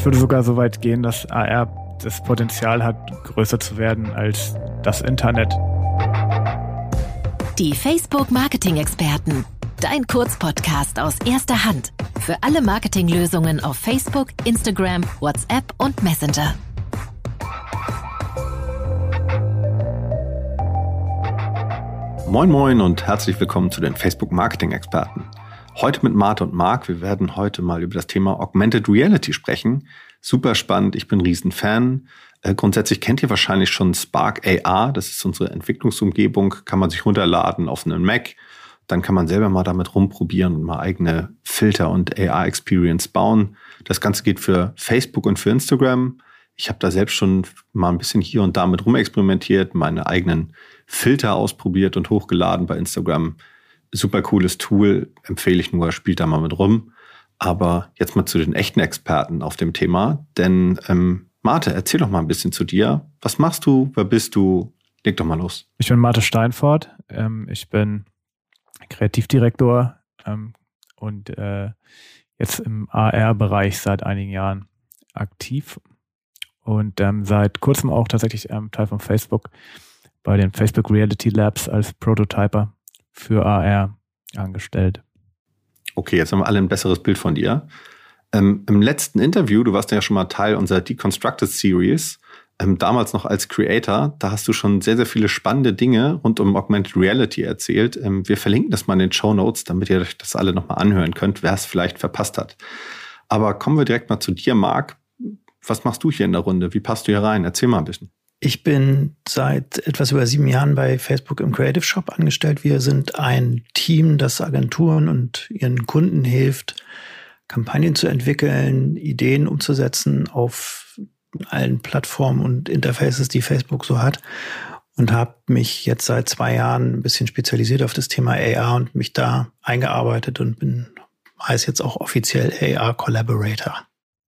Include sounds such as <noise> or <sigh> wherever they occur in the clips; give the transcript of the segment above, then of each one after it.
Ich würde sogar so weit gehen, dass AR das Potenzial hat, größer zu werden als das Internet. Die Facebook Marketing Experten. Dein Kurzpodcast aus erster Hand. Für alle Marketinglösungen auf Facebook, Instagram, WhatsApp und Messenger. Moin Moin und herzlich willkommen zu den Facebook Marketing Experten. Heute mit Marte und Marc. Wir werden heute mal über das Thema Augmented Reality sprechen. Super spannend. Ich bin Riesenfan. Äh, grundsätzlich kennt ihr wahrscheinlich schon Spark AR. Das ist unsere Entwicklungsumgebung. Kann man sich runterladen auf einen Mac. Dann kann man selber mal damit rumprobieren und mal eigene Filter und AR-Experience bauen. Das Ganze geht für Facebook und für Instagram. Ich habe da selbst schon mal ein bisschen hier und da mit rumexperimentiert, meine eigenen Filter ausprobiert und hochgeladen bei Instagram super cooles Tool, empfehle ich nur, spielt da mal mit rum. Aber jetzt mal zu den echten Experten auf dem Thema. Denn ähm, Marte, erzähl doch mal ein bisschen zu dir. Was machst du? Wer bist du? Leg doch mal los. Ich bin Marte Steinfort. Ähm, ich bin Kreativdirektor ähm, und äh, jetzt im AR-Bereich seit einigen Jahren aktiv und ähm, seit kurzem auch tatsächlich ähm, Teil von Facebook bei den Facebook Reality Labs als Prototyper für AR angestellt. Okay, jetzt haben wir alle ein besseres Bild von dir. Ähm, Im letzten Interview, du warst ja schon mal Teil unserer Deconstructed Series, ähm, damals noch als Creator, da hast du schon sehr, sehr viele spannende Dinge rund um Augmented Reality erzählt. Ähm, wir verlinken das mal in den Show Notes, damit ihr euch das alle nochmal anhören könnt, wer es vielleicht verpasst hat. Aber kommen wir direkt mal zu dir, Marc. Was machst du hier in der Runde? Wie passt du hier rein? Erzähl mal ein bisschen. Ich bin seit etwas über sieben Jahren bei Facebook im Creative Shop angestellt. Wir sind ein Team, das Agenturen und ihren Kunden hilft, Kampagnen zu entwickeln, Ideen umzusetzen auf allen Plattformen und Interfaces, die Facebook so hat. Und habe mich jetzt seit zwei Jahren ein bisschen spezialisiert auf das Thema AR und mich da eingearbeitet und bin heißt jetzt auch offiziell AR Collaborator.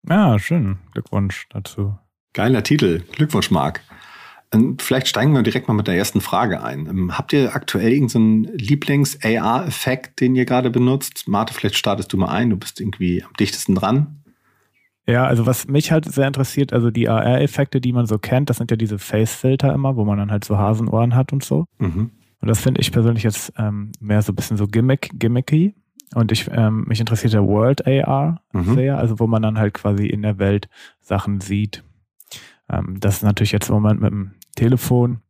Ja, schön. Glückwunsch dazu. Geiler Titel. Glückwunsch, Marc. Vielleicht steigen wir direkt mal mit der ersten Frage ein. Ähm, habt ihr aktuell irgendeinen Lieblings-AR-Effekt, den ihr gerade benutzt? Marte, vielleicht startest du mal ein. Du bist irgendwie am dichtesten dran. Ja, also was mich halt sehr interessiert, also die AR-Effekte, die man so kennt, das sind ja diese Face-Filter immer, wo man dann halt so Hasenohren hat und so. Mhm. Und das finde ich persönlich jetzt ähm, mehr so ein bisschen so gimmick, gimmicky. Und ich, ähm, mich interessiert der World AR mhm. sehr, also wo man dann halt quasi in der Welt Sachen sieht. Ähm, das ist natürlich jetzt im Moment mit dem Telefon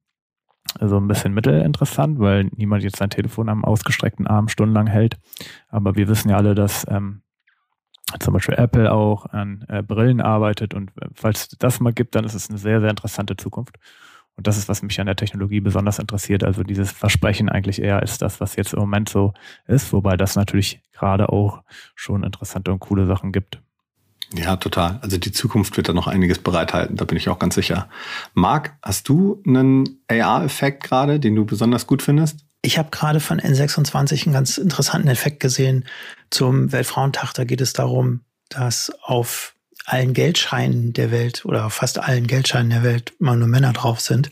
so ein bisschen mittelinteressant, weil niemand jetzt sein Telefon am ausgestreckten Arm stundenlang hält. Aber wir wissen ja alle, dass ähm, zum Beispiel Apple auch an äh, Brillen arbeitet und äh, falls es das mal gibt, dann ist es eine sehr, sehr interessante Zukunft. Und das ist, was mich an der Technologie besonders interessiert. Also dieses Versprechen eigentlich eher als das, was jetzt im Moment so ist, wobei das natürlich gerade auch schon interessante und coole Sachen gibt. Ja, total. Also die Zukunft wird da noch einiges bereithalten, da bin ich auch ganz sicher. Marc, hast du einen AR-Effekt gerade, den du besonders gut findest? Ich habe gerade von N26 einen ganz interessanten Effekt gesehen zum Weltfrauentag. Da geht es darum, dass auf allen Geldscheinen der Welt oder fast allen Geldscheinen der Welt immer nur Männer drauf sind.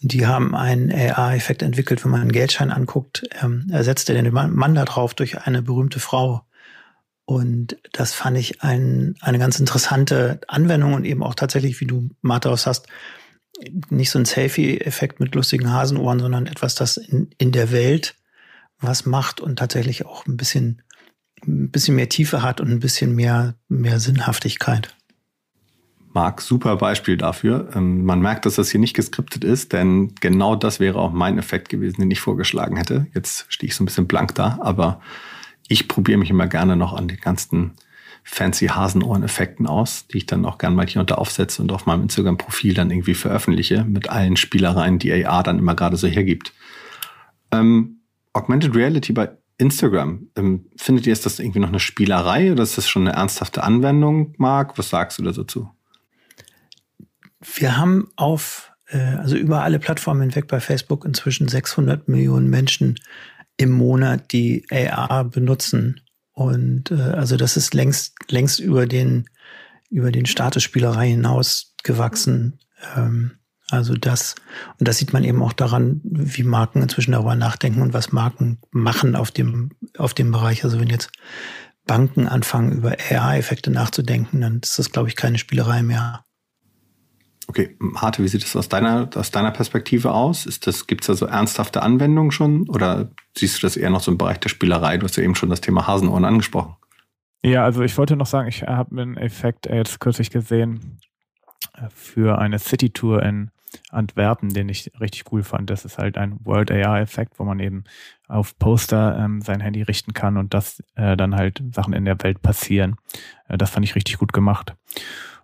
Und die haben einen AR-Effekt entwickelt, wenn man einen Geldschein anguckt, ähm, ersetzt er den Mann da drauf durch eine berühmte Frau. Und das fand ich ein, eine ganz interessante Anwendung und eben auch tatsächlich, wie du Mathaus hast, nicht so ein Selfie-Effekt mit lustigen Hasenohren, sondern etwas, das in, in der Welt was macht und tatsächlich auch ein bisschen, ein bisschen mehr Tiefe hat und ein bisschen mehr, mehr Sinnhaftigkeit. Marc, super Beispiel dafür. Ähm, man merkt, dass das hier nicht geskriptet ist, denn genau das wäre auch mein Effekt gewesen, den ich vorgeschlagen hätte. Jetzt stehe ich so ein bisschen blank da, aber ich probiere mich immer gerne noch an den ganzen fancy Hasenohren-Effekten aus, die ich dann auch gerne mal hier unter aufsetze und auf meinem Instagram-Profil dann irgendwie veröffentliche mit allen Spielereien, die AR dann immer gerade so hergibt. Ähm, Augmented Reality bei Instagram, ähm, findet ihr, ist das irgendwie noch eine Spielerei oder ist das schon eine ernsthafte Anwendung, Marc? Was sagst du da dazu? Wir haben auf, äh, also über alle Plattformen hinweg bei Facebook inzwischen 600 Millionen Menschen im Monat, die AR benutzen. Und äh, also das ist längst, längst über den, über den Statusspielerei hinaus gewachsen. Ähm, also das, und das sieht man eben auch daran, wie Marken inzwischen darüber nachdenken und was Marken machen auf dem, auf dem Bereich. Also wenn jetzt Banken anfangen, über AR-Effekte nachzudenken, dann ist das, glaube ich, keine Spielerei mehr. Okay, Harte, wie sieht es aus deiner, aus deiner Perspektive aus? Gibt es da so ernsthafte Anwendungen schon oder siehst du das eher noch so im Bereich der Spielerei? Du hast ja eben schon das Thema Hasenohren angesprochen. Ja, also ich wollte noch sagen, ich habe einen Effekt jetzt kürzlich gesehen äh, für eine City-Tour in Antwerpen, den ich richtig cool fand. Das ist halt ein World AR-Effekt, wo man eben auf Poster ähm, sein Handy richten kann und das äh, dann halt Sachen in der Welt passieren. Äh, das fand ich richtig gut gemacht.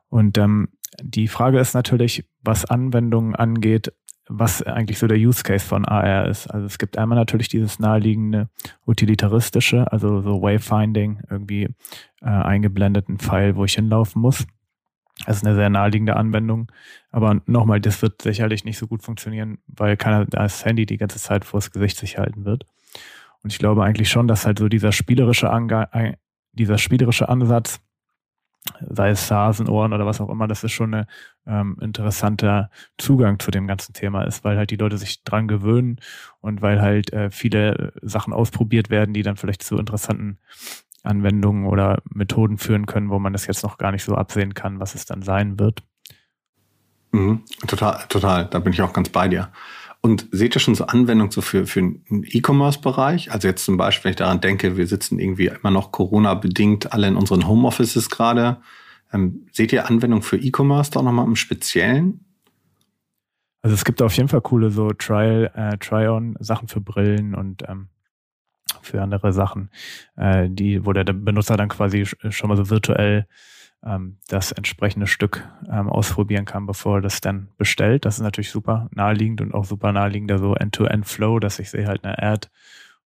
Und ähm, die Frage ist natürlich, was Anwendungen angeht, was eigentlich so der Use Case von AR ist. Also es gibt einmal natürlich dieses naheliegende utilitaristische, also so Wayfinding, irgendwie äh, eingeblendeten Pfeil, wo ich hinlaufen muss. Das ist eine sehr naheliegende Anwendung. Aber nochmal, das wird sicherlich nicht so gut funktionieren, weil keiner das Handy die ganze Zeit vors Gesicht sich halten wird. Und ich glaube eigentlich schon, dass halt so dieser spielerische, Ange dieser spielerische Ansatz sei es Hasenohren oder was auch immer, dass es schon ein ähm, interessanter Zugang zu dem ganzen Thema ist, weil halt die Leute sich dran gewöhnen und weil halt äh, viele Sachen ausprobiert werden, die dann vielleicht zu interessanten Anwendungen oder Methoden führen können, wo man das jetzt noch gar nicht so absehen kann, was es dann sein wird. Mhm, total, total. Da bin ich auch ganz bei dir. Und seht ihr schon so Anwendungen so für, für den E-Commerce-Bereich? Also jetzt zum Beispiel, wenn ich daran denke, wir sitzen irgendwie immer noch Corona-bedingt alle in unseren Homeoffices gerade. Ähm, seht ihr Anwendungen für E-Commerce da nochmal im Speziellen? Also es gibt auf jeden Fall coole so Trial, äh, Try-on-Sachen für Brillen und ähm, für andere Sachen, äh, die, wo der Benutzer dann quasi schon mal so virtuell ähm, das entsprechende Stück ähm, ausprobieren kann, bevor er das dann bestellt. Das ist natürlich super naheliegend und auch super naheliegender so End-to-End-Flow, dass ich sehe halt eine Ad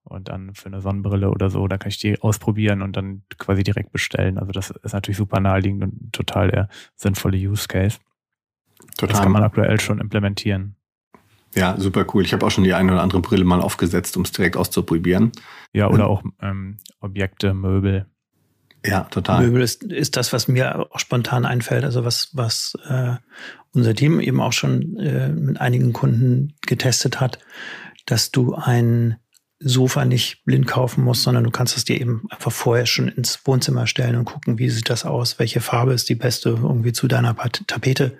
und dann für eine Sonnenbrille oder so, da kann ich die ausprobieren und dann quasi direkt bestellen. Also das ist natürlich super naheliegend und total der sinnvolle Use Case. Total. Das kann man aktuell schon implementieren. Ja, super cool. Ich habe auch schon die eine oder andere Brille mal aufgesetzt, um es direkt auszuprobieren. Ja, oder ähm, auch ähm, Objekte, Möbel. Ja, total. Möbel ist, ist das, was mir auch spontan einfällt, also was, was äh, unser Team eben auch schon äh, mit einigen Kunden getestet hat, dass du ein Sofa nicht blind kaufen musst, sondern du kannst es dir eben einfach vorher schon ins Wohnzimmer stellen und gucken, wie sieht das aus, welche Farbe ist die beste irgendwie zu deiner Tapete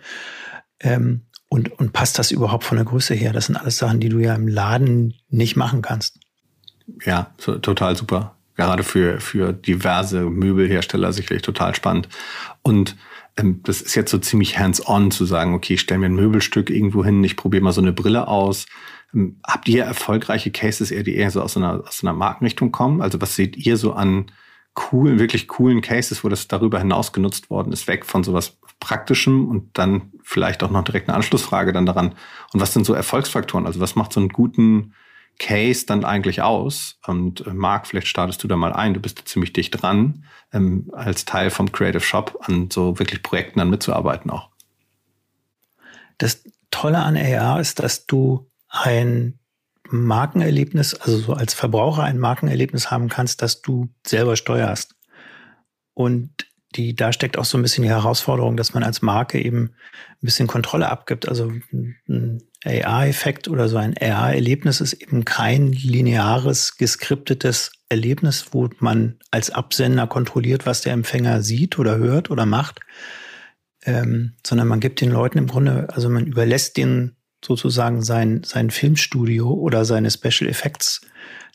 ähm, und, und passt das überhaupt von der Größe her? Das sind alles Sachen, die du ja im Laden nicht machen kannst. Ja, so, total super gerade für, für diverse Möbelhersteller sicherlich total spannend. Und ähm, das ist jetzt so ziemlich hands-on zu sagen, okay, ich stelle mir ein Möbelstück irgendwo hin, ich probiere mal so eine Brille aus. Ähm, habt ihr erfolgreiche Cases eher, die eher so aus einer, aus einer Markenrichtung kommen? Also was seht ihr so an coolen, wirklich coolen Cases, wo das darüber hinaus genutzt worden ist, weg von sowas Praktischem und dann vielleicht auch noch direkt eine Anschlussfrage dann daran. Und was sind so Erfolgsfaktoren? Also was macht so einen guten Case dann eigentlich aus? Und äh, Marc, vielleicht startest du da mal ein. Du bist ziemlich dicht dran, ähm, als Teil vom Creative Shop an so wirklich Projekten dann mitzuarbeiten auch. Das Tolle an AR ist, dass du ein Markenerlebnis, also so als Verbraucher ein Markenerlebnis haben kannst, dass du selber steuerst. Und die, da steckt auch so ein bisschen die Herausforderung, dass man als Marke eben ein bisschen Kontrolle abgibt. Also ein AR-Effekt oder so ein AR-Erlebnis ist eben kein lineares, geskriptetes Erlebnis, wo man als Absender kontrolliert, was der Empfänger sieht oder hört oder macht, ähm, sondern man gibt den Leuten im Grunde, also man überlässt denen sozusagen sein, sein Filmstudio oder seine Special Effects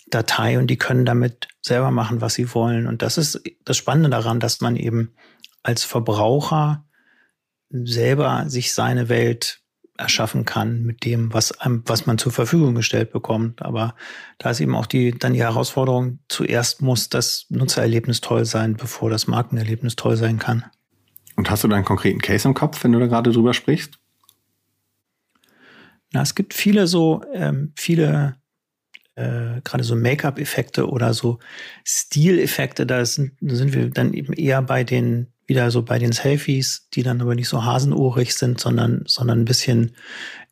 Datei und die können damit selber machen, was sie wollen. Und das ist das Spannende daran, dass man eben als Verbraucher selber sich seine Welt erschaffen kann mit dem, was, was man zur Verfügung gestellt bekommt. Aber da ist eben auch die, dann die Herausforderung, zuerst muss das Nutzererlebnis toll sein, bevor das Markenerlebnis toll sein kann. Und hast du da einen konkreten Case im Kopf, wenn du da gerade drüber sprichst? Na, es gibt viele so, ähm, viele äh, gerade so Make-up-Effekte oder so Stileffekte, da sind, sind wir dann eben eher bei den, wieder so bei den Selfies, die dann aber nicht so hasenohrig sind, sondern, sondern ein bisschen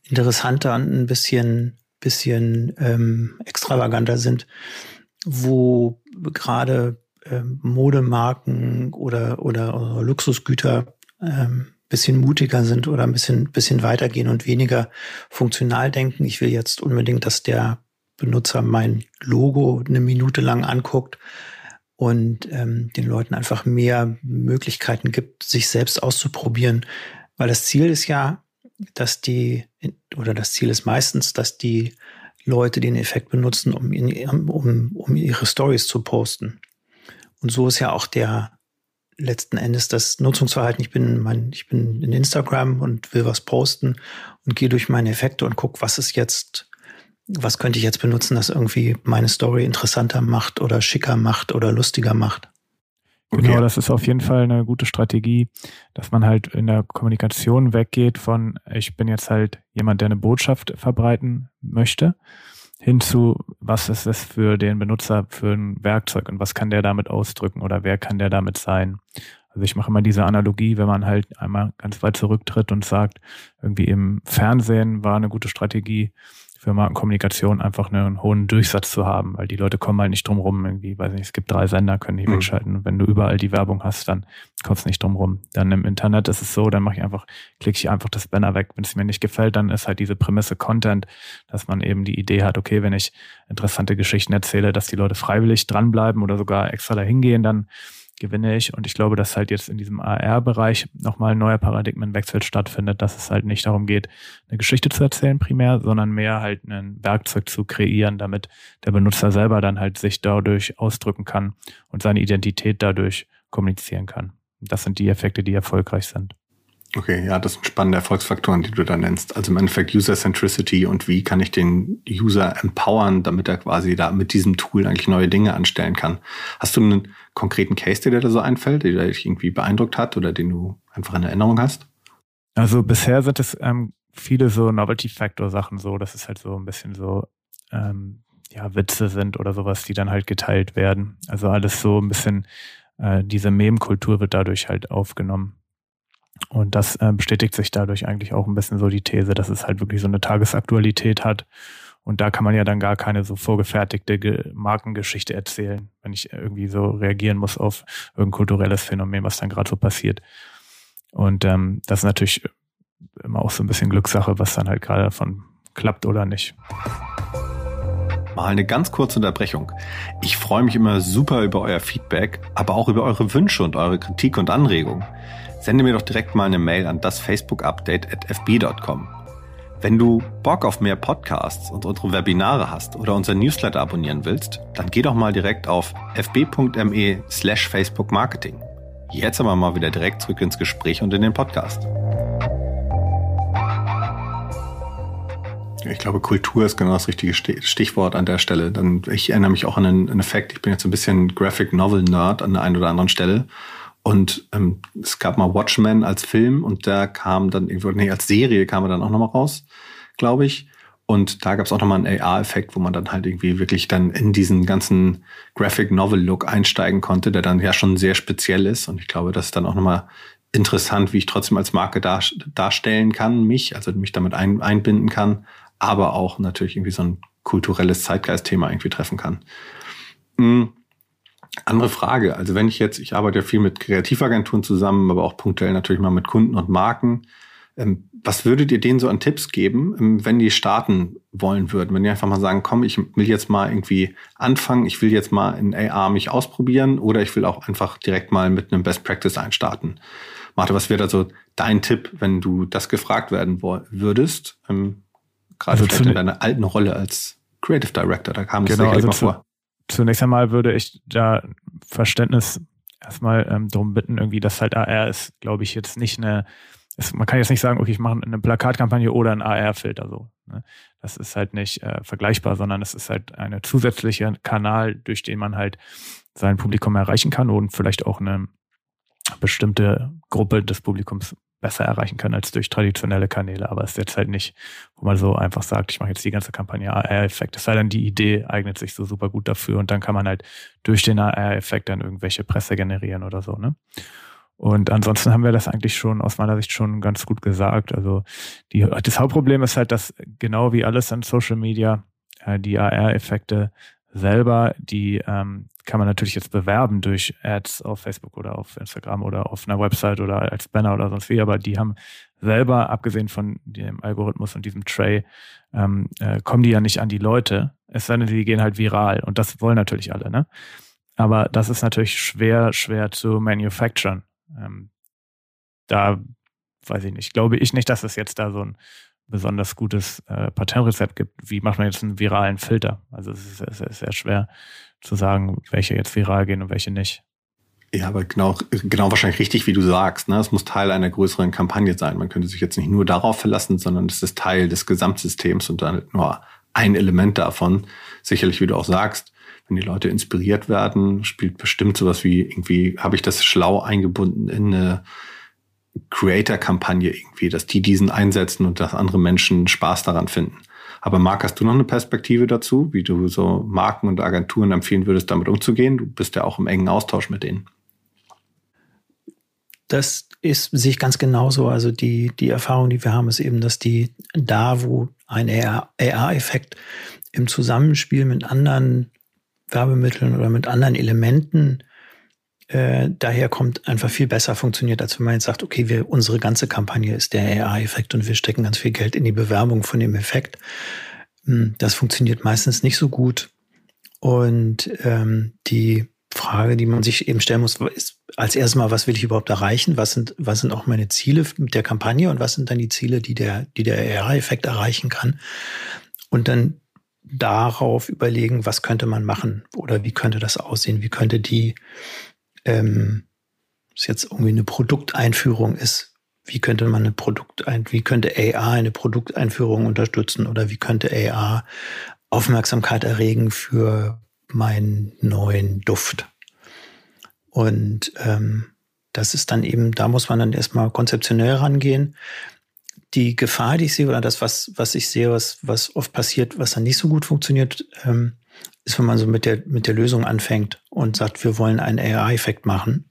interessanter und ein bisschen, bisschen ähm, extravaganter sind, wo gerade ähm, Modemarken oder, oder, oder Luxusgüter ähm, bisschen mutiger sind oder ein bisschen, bisschen weitergehen und weniger funktional denken. Ich will jetzt unbedingt, dass der Benutzer mein Logo eine Minute lang anguckt und ähm, den Leuten einfach mehr Möglichkeiten gibt, sich selbst auszuprobieren. Weil das Ziel ist ja, dass die, oder das Ziel ist meistens, dass die Leute den Effekt benutzen, um, in, um, um ihre Stories zu posten. Und so ist ja auch der letzten Endes das Nutzungsverhalten. Ich bin mein, ich bin in Instagram und will was posten und gehe durch meine Effekte und gucke, was ist jetzt, was könnte ich jetzt benutzen, das irgendwie meine Story interessanter macht oder schicker macht oder lustiger macht. Okay. Genau, das ist auf jeden Fall eine gute Strategie, dass man halt in der Kommunikation weggeht von, ich bin jetzt halt jemand, der eine Botschaft verbreiten möchte, hinzu, was ist es für den Benutzer für ein Werkzeug und was kann der damit ausdrücken oder wer kann der damit sein. Also ich mache immer diese Analogie, wenn man halt einmal ganz weit zurücktritt und sagt, irgendwie im Fernsehen war eine gute Strategie, für Markenkommunikation einfach einen hohen Durchsatz zu haben, weil die Leute kommen halt nicht drum rum. Irgendwie, weiß nicht, es gibt drei Sender, können die mhm. wegschalten. Und wenn du überall die Werbung hast, dann kommst du nicht drum rum. Dann im Internet ist es so, dann mache ich einfach, klicke ich einfach das Banner weg. Wenn es mir nicht gefällt, dann ist halt diese Prämisse Content, dass man eben die Idee hat, okay, wenn ich interessante Geschichten erzähle, dass die Leute freiwillig dranbleiben oder sogar extra dahin gehen, dann gewinne ich. Und ich glaube, dass halt jetzt in diesem AR-Bereich nochmal ein neuer Paradigmenwechsel stattfindet, dass es halt nicht darum geht, eine Geschichte zu erzählen primär, sondern mehr halt ein Werkzeug zu kreieren, damit der Benutzer selber dann halt sich dadurch ausdrücken kann und seine Identität dadurch kommunizieren kann. Das sind die Effekte, die erfolgreich sind. Okay, ja, das sind spannende Erfolgsfaktoren, die du da nennst. Also im Endeffekt User Centricity und wie kann ich den User empowern, damit er quasi da mit diesem Tool eigentlich neue Dinge anstellen kann. Hast du einen konkreten Case, der dir da so einfällt, der dich irgendwie beeindruckt hat oder den du einfach in Erinnerung hast? Also bisher sind es ähm, viele so Novelty Factor Sachen so, dass es halt so ein bisschen so ähm, ja Witze sind oder sowas, die dann halt geteilt werden. Also alles so ein bisschen äh, diese Meme-Kultur wird dadurch halt aufgenommen. Und das äh, bestätigt sich dadurch eigentlich auch ein bisschen so die These, dass es halt wirklich so eine Tagesaktualität hat. Und da kann man ja dann gar keine so vorgefertigte Ge Markengeschichte erzählen, wenn ich irgendwie so reagieren muss auf irgendein kulturelles Phänomen, was dann gerade so passiert. Und ähm, das ist natürlich immer auch so ein bisschen Glückssache, was dann halt gerade davon klappt oder nicht. Mal eine ganz kurze Unterbrechung. Ich freue mich immer super über euer Feedback, aber auch über eure Wünsche und eure Kritik und Anregungen sende mir doch direkt mal eine Mail an das Facebook-Update at fb.com. Wenn du Bock auf mehr Podcasts und unsere Webinare hast oder unser Newsletter abonnieren willst, dann geh doch mal direkt auf fb.me slash Facebook Marketing. Jetzt aber mal wieder direkt zurück ins Gespräch und in den Podcast. Ich glaube, Kultur ist genau das richtige Stichwort an der Stelle. Ich erinnere mich auch an einen Effekt. Ich bin jetzt ein bisschen Graphic Novel Nerd an der einen oder anderen Stelle. Und ähm, es gab mal Watchmen als Film und da kam dann irgendwo, nee, als Serie kam er dann auch nochmal raus, glaube ich. Und da gab es auch nochmal einen AR-Effekt, wo man dann halt irgendwie wirklich dann in diesen ganzen Graphic Novel-Look einsteigen konnte, der dann ja schon sehr speziell ist. Und ich glaube, das ist dann auch nochmal interessant, wie ich trotzdem als Marke dar darstellen kann, mich, also mich damit ein einbinden kann, aber auch natürlich irgendwie so ein kulturelles Zeitgeistthema irgendwie treffen kann. Mhm. Andere Frage. Also wenn ich jetzt, ich arbeite ja viel mit Kreativagenturen zusammen, aber auch punktuell natürlich mal mit Kunden und Marken. Ähm, was würdet ihr denen so an Tipps geben, ähm, wenn die starten wollen würden? Wenn die einfach mal sagen, komm, ich will jetzt mal irgendwie anfangen, ich will jetzt mal in AR mich ausprobieren oder ich will auch einfach direkt mal mit einem Best Practice einstarten. Martha, was wäre da so dein Tipp, wenn du das gefragt werden würdest? Ähm, gerade also vielleicht in deiner alten Rolle als Creative Director, da kam es genau, sicherlich also mal vor zunächst einmal würde ich da Verständnis erstmal ähm, darum bitten, irgendwie, dass halt AR ist, glaube ich, jetzt nicht eine, ist, man kann jetzt nicht sagen, okay, ich mache eine Plakatkampagne oder ein AR-Filter so. Ne? Das ist halt nicht äh, vergleichbar, sondern es ist halt eine zusätzliche Kanal, durch den man halt sein Publikum erreichen kann und vielleicht auch eine bestimmte Gruppe des Publikums besser erreichen kann als durch traditionelle Kanäle. Aber es ist jetzt halt nicht, wo man so einfach sagt, ich mache jetzt die ganze Kampagne AR-Effekt. Es sei denn, die Idee eignet sich so super gut dafür und dann kann man halt durch den AR-Effekt dann irgendwelche Presse generieren oder so, ne? Und ansonsten haben wir das eigentlich schon aus meiner Sicht schon ganz gut gesagt. Also die, das Hauptproblem ist halt, dass genau wie alles an Social Media äh, die AR-Effekte selber, die ähm, kann man natürlich jetzt bewerben durch Ads auf Facebook oder auf Instagram oder auf einer Website oder als Banner oder sonst wie, aber die haben selber, abgesehen von dem Algorithmus und diesem Tray, ähm, äh, kommen die ja nicht an die Leute, es sei denn, die gehen halt viral und das wollen natürlich alle, ne? Aber das ist natürlich schwer, schwer zu manufacturen. Ähm, da weiß ich nicht, glaube ich nicht, dass es jetzt da so ein besonders gutes äh, Patentrezept gibt. Wie macht man jetzt einen viralen Filter? Also es ist, es ist sehr schwer zu sagen, welche jetzt viral gehen und welche nicht. Ja, aber genau, genau wahrscheinlich richtig, wie du sagst. Ne? Es muss Teil einer größeren Kampagne sein. Man könnte sich jetzt nicht nur darauf verlassen, sondern es ist Teil des Gesamtsystems und dann nur ein Element davon. Sicherlich, wie du auch sagst, wenn die Leute inspiriert werden, spielt bestimmt sowas wie irgendwie, habe ich das schlau eingebunden in eine Creator-Kampagne irgendwie, dass die diesen einsetzen und dass andere Menschen Spaß daran finden. Aber Marc, hast du noch eine Perspektive dazu, wie du so Marken und Agenturen empfehlen würdest, damit umzugehen? Du bist ja auch im engen Austausch mit denen. Das ist sich ganz genauso. Also die, die Erfahrung, die wir haben, ist eben, dass die da, wo ein AR-Effekt im Zusammenspiel mit anderen Werbemitteln oder mit anderen Elementen äh, daher kommt, einfach viel besser funktioniert, als wenn man jetzt sagt, okay, wir, unsere ganze Kampagne ist der AR-Effekt und wir stecken ganz viel Geld in die Bewerbung von dem Effekt. Hm, das funktioniert meistens nicht so gut. Und ähm, die Frage, die man sich eben stellen muss, ist als erstes mal, was will ich überhaupt erreichen? Was sind, was sind auch meine Ziele mit der Kampagne und was sind dann die Ziele, die der, die der AR-Effekt erreichen kann? Und dann darauf überlegen, was könnte man machen oder wie könnte das aussehen? Wie könnte die, ähm, es jetzt irgendwie eine Produkteinführung ist, wie könnte man eine Produkt, wie könnte AR eine Produkteinführung unterstützen oder wie könnte AR Aufmerksamkeit erregen für meinen neuen Duft? Und ähm, das ist dann eben, da muss man dann erstmal konzeptionell rangehen die Gefahr, die ich sehe, oder das, was, was ich sehe, was, was oft passiert, was dann nicht so gut funktioniert, ähm, ist, wenn man so mit der, mit der Lösung anfängt und sagt, wir wollen einen AI-Effekt machen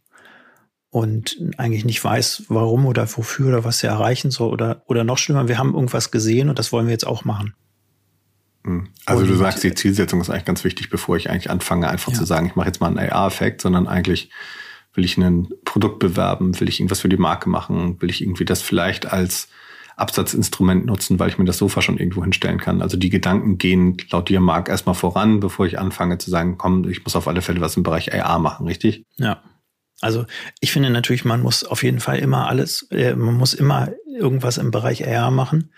und eigentlich nicht weiß, warum oder wofür oder was er erreichen soll oder, oder noch schlimmer, wir haben irgendwas gesehen und das wollen wir jetzt auch machen. Hm. Also und, du sagst, die Zielsetzung ist eigentlich ganz wichtig, bevor ich eigentlich anfange, einfach ja. zu sagen, ich mache jetzt mal einen AI-Effekt, sondern eigentlich will ich ein Produkt bewerben, will ich irgendwas für die Marke machen, will ich irgendwie das vielleicht als Absatzinstrument nutzen, weil ich mir das Sofa schon irgendwo hinstellen kann. Also die Gedanken gehen laut dir, Marc, erstmal voran, bevor ich anfange zu sagen, komm, ich muss auf alle Fälle was im Bereich AR machen, richtig? Ja. Also ich finde natürlich, man muss auf jeden Fall immer alles, äh, man muss immer irgendwas im Bereich AR machen,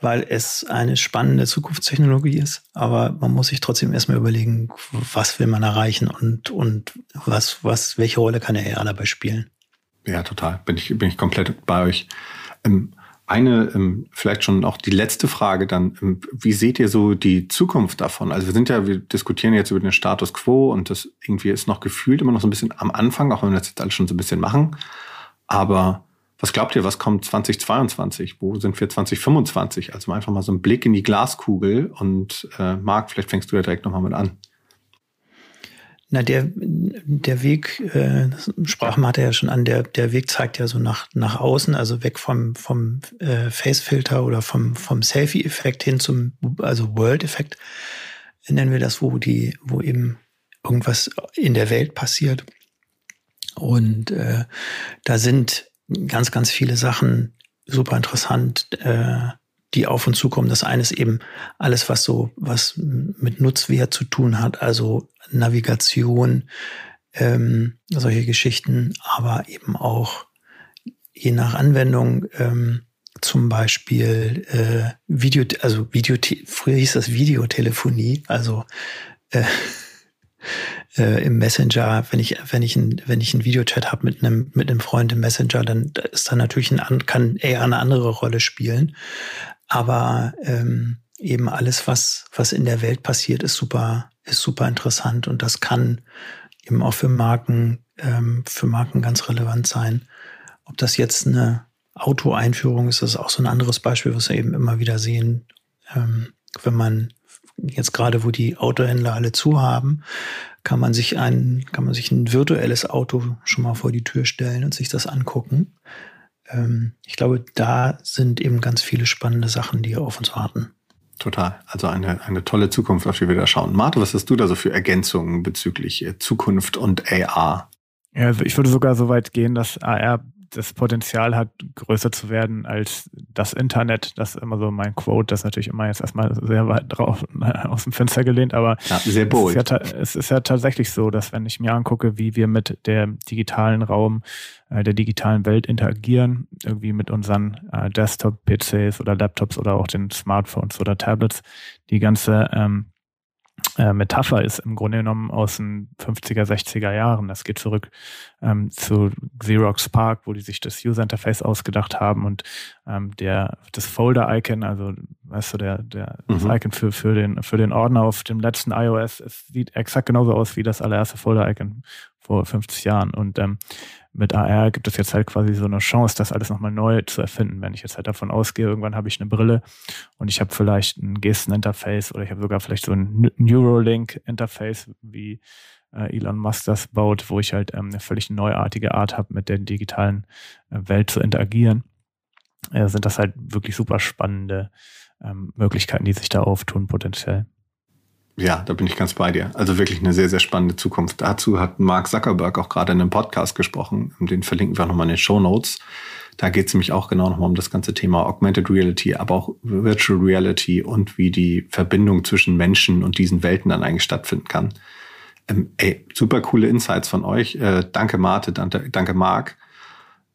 weil es eine spannende Zukunftstechnologie ist. Aber man muss sich trotzdem erstmal überlegen, was will man erreichen und, und was, was, welche Rolle kann der AR dabei spielen. Ja, total. Bin ich, bin ich komplett bei euch. Ähm, eine, ähm, vielleicht schon auch die letzte Frage dann, ähm, wie seht ihr so die Zukunft davon? Also wir sind ja, wir diskutieren jetzt über den Status quo und das irgendwie ist noch gefühlt immer noch so ein bisschen am Anfang, auch wenn wir das jetzt alles schon so ein bisschen machen. Aber was glaubt ihr, was kommt 2022? Wo sind wir 2025? Also einfach mal so ein Blick in die Glaskugel und äh, Marc, vielleicht fängst du ja direkt nochmal mit an. Na, der, der Weg, äh, sprachen wir ja schon an, der, der Weg zeigt ja so nach, nach außen, also weg vom, vom äh, Face-Filter oder vom, vom Selfie-Effekt hin zum, also World-Effekt, nennen wir das, wo die, wo eben irgendwas in der Welt passiert. Und äh, da sind ganz, ganz viele Sachen super interessant. Äh, die auf uns zukommen. Das eine ist eben alles, was so, was mit Nutzwert zu tun hat, also Navigation, ähm, solche Geschichten, aber eben auch je nach Anwendung ähm, zum Beispiel äh, Video, also Video, früher hieß das Videotelefonie, also äh, <laughs> äh, im Messenger, wenn ich wenn ich ein, wenn ich einen Videochat habe mit einem mit einem Freund im Messenger, dann ist da natürlich ein kann eher eine andere Rolle spielen. Aber ähm, eben alles, was, was in der Welt passiert, ist super, ist super interessant und das kann eben auch für Marken, ähm, für Marken ganz relevant sein. Ob das jetzt eine Autoeinführung ist, das ist auch so ein anderes Beispiel, was wir eben immer wieder sehen. Ähm, wenn man jetzt gerade, wo die Autohändler alle zu haben, kann man sich ein, kann man sich ein virtuelles Auto schon mal vor die Tür stellen und sich das angucken ähm, ich glaube, da sind eben ganz viele spannende Sachen, die auf uns warten. Total. Also eine, eine tolle Zukunft, auf die wir da schauen. Marte, was hast du da so für Ergänzungen bezüglich äh, Zukunft und AR? Ja, also ich würde sogar so weit gehen, dass AR das Potenzial hat, größer zu werden als das Internet. Das ist immer so mein Quote, das ist natürlich immer jetzt erstmal sehr weit drauf <laughs> aus dem Fenster gelehnt, aber ja, sehr bold. Es, ist ja, es ist ja tatsächlich so, dass wenn ich mir angucke, wie wir mit der digitalen Raum, äh, der digitalen Welt interagieren, irgendwie mit unseren äh, Desktop-PCs oder Laptops oder auch den Smartphones oder Tablets, die ganze ähm, äh, Metapher ist im Grunde genommen aus den 50er, 60er Jahren. Das geht zurück ähm, zu Xerox Park, wo die sich das User Interface ausgedacht haben und ähm, der das Folder-Icon, also weißt du, der, der mhm. das Icon für, für, den, für den Ordner auf dem letzten iOS, es sieht exakt genauso aus wie das allererste Folder-Icon vor 50 Jahren. Und ähm, mit AR gibt es jetzt halt quasi so eine Chance, das alles nochmal neu zu erfinden. Wenn ich jetzt halt davon ausgehe, irgendwann habe ich eine Brille und ich habe vielleicht ein Gesten-Interface oder ich habe sogar vielleicht so ein Neuralink-Interface, wie äh, Elon Musk das baut, wo ich halt ähm, eine völlig neuartige Art habe, mit der digitalen äh, Welt zu interagieren, äh, sind das halt wirklich super spannende ähm, Möglichkeiten, die sich da auftun potenziell. Ja, da bin ich ganz bei dir. Also wirklich eine sehr, sehr spannende Zukunft. Dazu hat Mark Zuckerberg auch gerade in einem Podcast gesprochen. Den verlinken wir nochmal in den Show Notes. Da geht es nämlich auch genau nochmal um das ganze Thema Augmented Reality, aber auch Virtual Reality und wie die Verbindung zwischen Menschen und diesen Welten dann eigentlich stattfinden kann. Ähm, ey, super coole Insights von euch. Äh, danke, Marte, danke, Marc.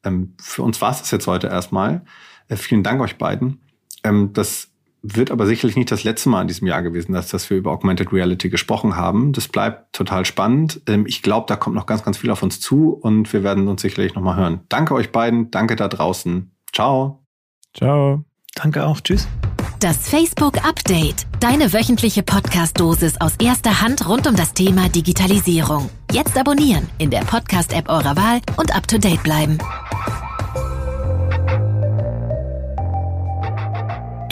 Ähm, für uns war es das jetzt heute erstmal. Äh, vielen Dank euch beiden. Ähm, das wird aber sicherlich nicht das letzte Mal in diesem Jahr gewesen, dass, dass wir über Augmented Reality gesprochen haben. Das bleibt total spannend. Ähm, ich glaube, da kommt noch ganz, ganz viel auf uns zu und wir werden uns sicherlich nochmal hören. Danke euch beiden, danke da draußen. Ciao. Ciao. Danke auch. Tschüss. Das Facebook Update. Deine wöchentliche Podcast-Dosis aus erster Hand rund um das Thema Digitalisierung. Jetzt abonnieren in der Podcast-App eurer Wahl und up to date bleiben.